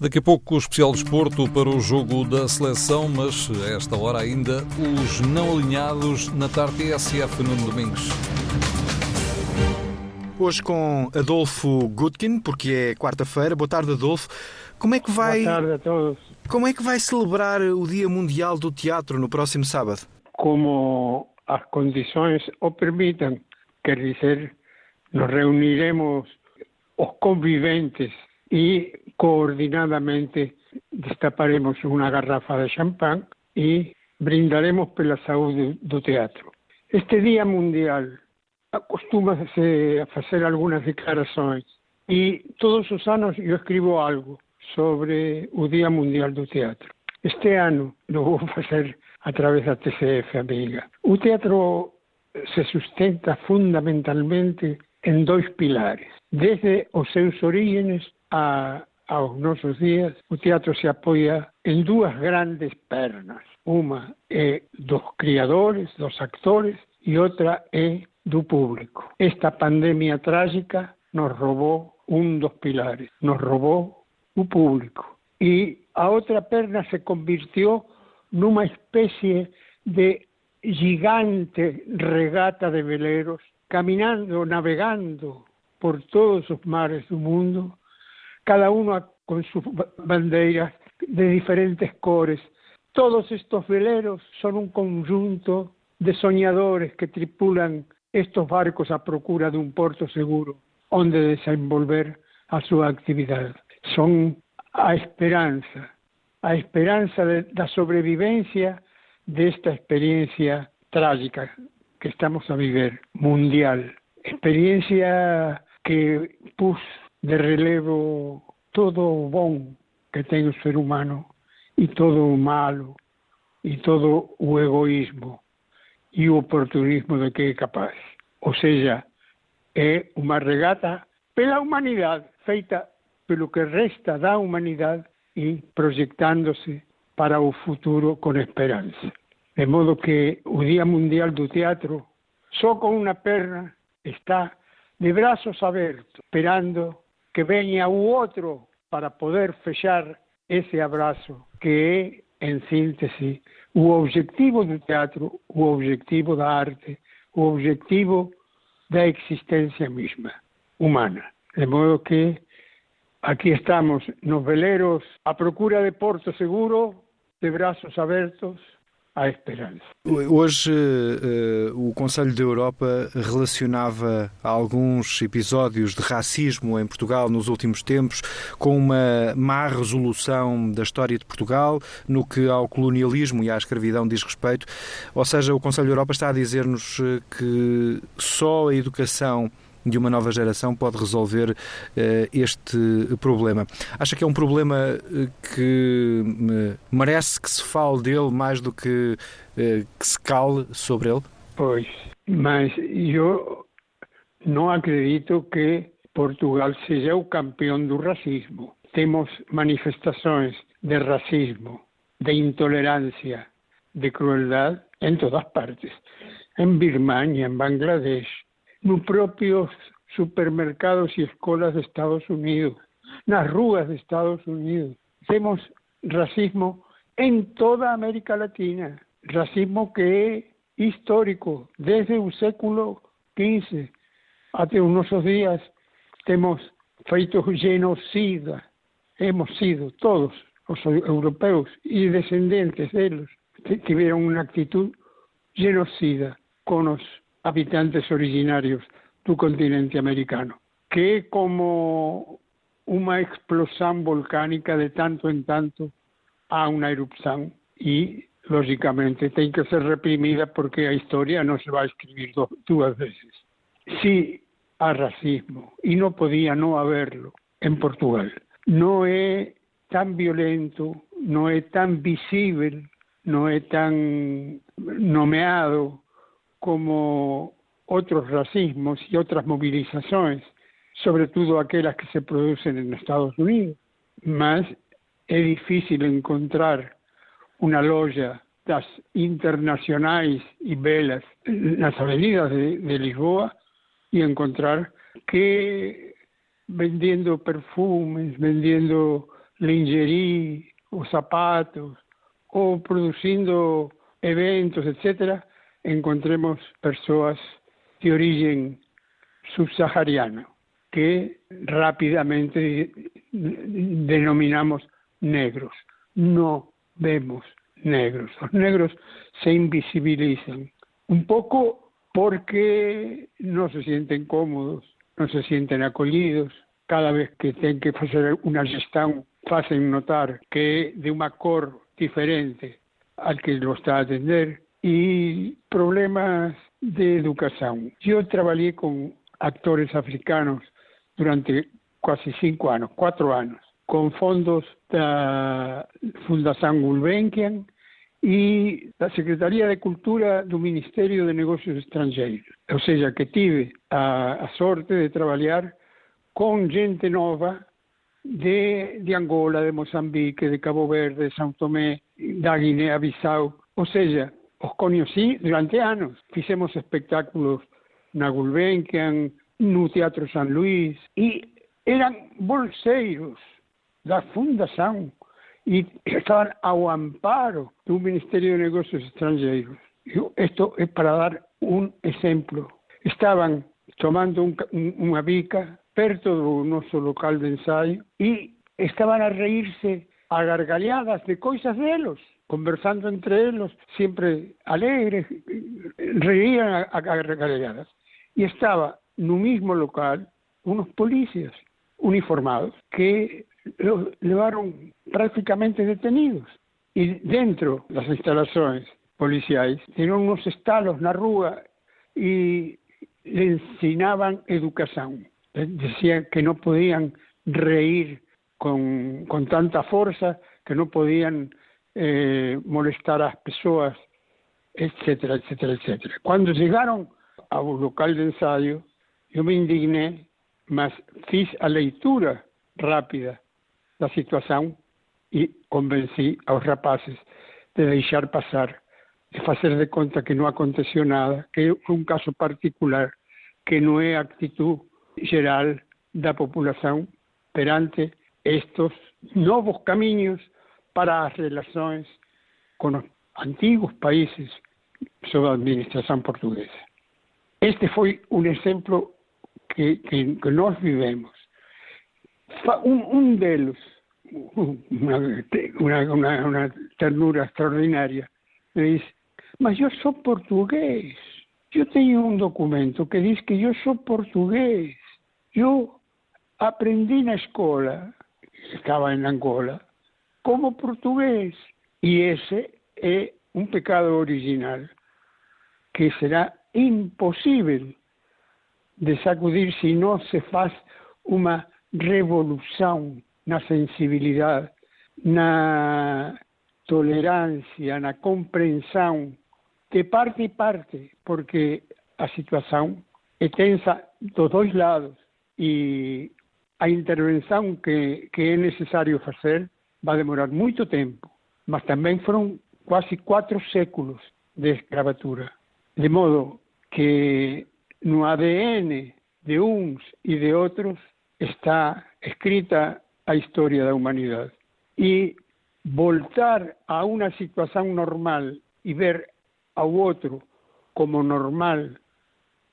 Daqui a pouco o especial desporto para o jogo da seleção, mas a esta hora ainda os não alinhados na tarde TSF no Domingos. Hoje com Adolfo Gutkin, porque é quarta-feira. Boa tarde, Adolfo. Como é que vai Boa tarde a todos. Como é que vai celebrar o Dia Mundial do Teatro no próximo sábado? Como as condições o permitam, quer dizer, nos reuniremos os conviventes e coordinadamente destaparemos uma garrafa de champanhe e brindaremos pela saúde do teatro. Este Dia Mundial acostuma-se a fazer algumas declarações e todos os anos eu escrevo algo sobre o Dia Mundial do Teatro. Este ano lo vou fazer através da TCF, amiga. O teatro se sustenta fundamentalmente em dois pilares. Desde os seus origens a, aos dias, o teatro se apoia em duas grandes pernas. Uma é dos criadores, dos actores, e outra é do público. Esta pandemia trágica nos roubou um dos pilares, nos roubou o público. E a outra perna se convirtió numa espécie de gigante regata de veleros, caminando, navegando por todos os mares do mundo, cada uno con sus bandeiras de diferentes cores. Todos estos veleros son un conjunto de soñadores que tripulan estos barcos a procura de un porto seguro onde desenvolver a súa actividade. Son a esperanza, a esperanza de, da sobrevivencia desta experiencia trágica que estamos a viver, mundial. Experiencia que pus de relevo todo o bon que ten o ser humano e todo o malo e todo o egoísmo e o oportunismo de que é capaz. Ou seja, é unha regata pela humanidade feita pelo que resta da humanidade e proyectándose para o futuro con esperanza. De modo que o Día Mundial do Teatro só con unha perna está de brazos abertos, esperando que veña o outro para poder fechar esse abraço, que é, em síntese, o objetivo do teatro, o objetivo da arte, o objetivo da existência mesma, humana. De modo que aqui estamos nos à procura de porto seguro, de braços abertos, à esperança. Hoje uh, o Conselho da Europa relacionava alguns episódios de racismo em Portugal nos últimos tempos com uma má resolução da história de Portugal no que ao colonialismo e à escravidão diz respeito. Ou seja, o Conselho da Europa está a dizer-nos eh, que só a educação de uma nova geração pode resolver uh, este problema. Acha que é um problema eh, que uh, merece que se fale dele mais do que que se cale sobre ele? Pois, mas eu não acredito que Portugal seja o campeão do racismo. Temos manifestações de racismo, de intolerância, de crueldade em todas partes. Em Birmania, em Bangladesh, propios supermercados y escuelas de Estados Unidos, nas ruas de Estados Unidos. Temos racismo en toda América Latina, racismo que é histórico, desde o século XV até os nossos dias temos feito genocida, hemos sido todos os europeus e descendentes deles tiveram uma actitud genocida con os habitantes originarios do continente americano, que como uma explosão volcánica de tanto em tanto há uma erupção e lógicamente tem que ser reprimida porque a história não se vai escrever duas vezes. Se há racismo. E não podia não haverlo em Portugal, não é tan violento, no es tan visible, no es tan nomeado como otros racismos y otras movilizaciones, sobre todo aquellas que se producen en Estados Unidos. Más es difícil encontrar una loya das internacionales y velas las avenidas de, de Lisboa y encontrar que vendiendo perfumes, vendiendo lingerie o zapatos o produciendo eventos, etcétera, encontremos personas de origen subsahariano que rápidamente denominamos negros. No vemos negros. Los negros se invisibilizan un poco porque no se sienten cómodos, no se sienten acollidos. Cada vez que tienen que hacer una gestión, hacen notar que de un cor diferente al que lo está atender y problemas de educación. Yo trabajé con actores africanos durante casi cinco años, cuatro años, con fondos de la Fundación Gulbenkian y la Secretaría de Cultura del Ministerio de Negocios Extranjeros. O sea, que tive a, a sorte de trabajar con gente nova de, de Angola, de Mozambique, de Cabo Verde, de São Tomé, da Guinea-Bissau. Ou seja, os conocí durante anos. Fizemos espectáculos na Gulbenkian, no Teatro San Luís, e eran bolseiros da fundação e estaban ao amparo do Ministerio de Negocios Extranjeros. Esto es para dar un exemplo. Estaban tomando un, un, bica perto do noso local de ensaio e estaban a reírse a gargalhadas de coisas delos, conversando entre elos, sempre alegres, reían a, gargalhadas. E estaba no mismo local unos policías uniformados que los llevaron prácticamente detenidos. Y dentro de las instalaciones policiales tenían unos estalos na rúa y le ensinaban educación. Decían que no podían reír con, con tanta fuerza, que no podían eh, molestar a las personas, etcétera, etcétera, etcétera. Cuando llegaron a un local de ensayo, yo me indigné, mas fiz a leitura rápida da situação e convenci aos rapazes de deixar passar, de fazer de conta que não aconteceu nada, que é um caso particular, que não é a atitude geral da população perante estes novos caminhos para as relações com os antigos países sob a administração portuguesa. Este foi um exemplo que, que, que nós vivemos. Un, un delos, una ternura extraordinaria, me dice, mas yo soy portugués. Yo tengo un documento que dice que yo soy portugués. Yo aprendí en la escuela, estaba en Angola, como portugués. Y ese es un pecado original que será imposible de sacudir se não se faz uma revolução na sensibilidade, na tolerância, na compreensão de parte e parte, porque a situação é tensa dos dois lados e a intervenção que, que é necessário fazer vai demorar muito tempo, mas também foram quase quatro séculos de escravatura. De modo que no ADN de uns e de outros está escrita a historia da humanidade. E voltar a uma situação normal e ver ao outro como normal,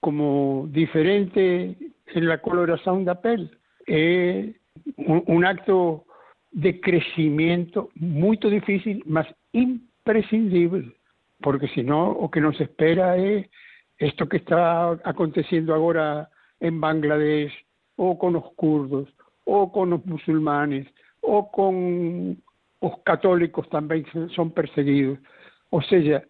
como diferente en la coloração da pele, é un, un acto de crecimiento muito difícil, mas imprescindible, porque senão o que nos espera é esto que está aconteciendo ahora en Bangladesh, o con los kurdos, o con los musulmanes, o con los católicos también son perseguidos. O sea,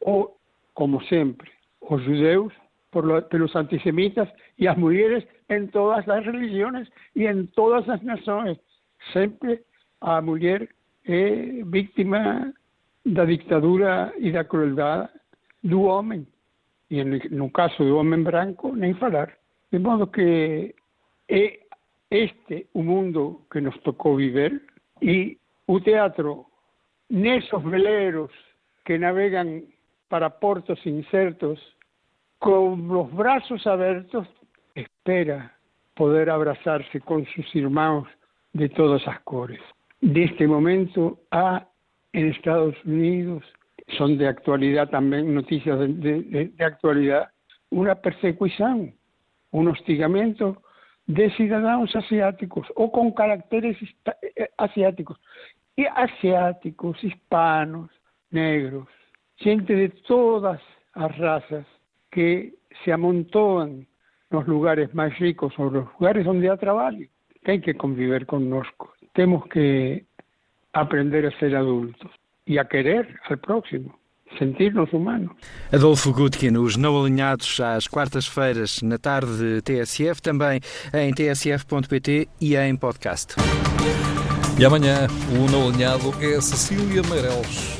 o, como siempre, los judeos por los antisemitas y las mujeres en todas las religiones y en todas las naciones. Siempre a mulher é vítima da ditadura e da crueldade do homem. E no caso do homem branco, nem falar. De modo que é este o mundo que nos tocou viver e o teatro, nesos veleros que navegan para portos incertos, con los brazos abiertos, espera poder abrazarse con sus hermanos de todas las cores. De este momento a en Estados Unidos, son de actualidad también, noticias de, actualidad, una persecución, un hostigamiento de ciudadanos asiáticos o con caracteres eh, asiáticos, y asiáticos, hispanos, negros, gente de todas las razas que se amontoan los lugares más ricos o los lugares donde hay trabajo, que hay que convivir con nosotros. Tenemos que aprender a ser adultos e a querer al próximo. Sentir-nos humanos. Adolfo Gutkin, os não alinhados às quartas-feiras na tarde de TSF, também em tsf.pt e em podcast. E amanhã o não alinhado é a Cecília Meireles.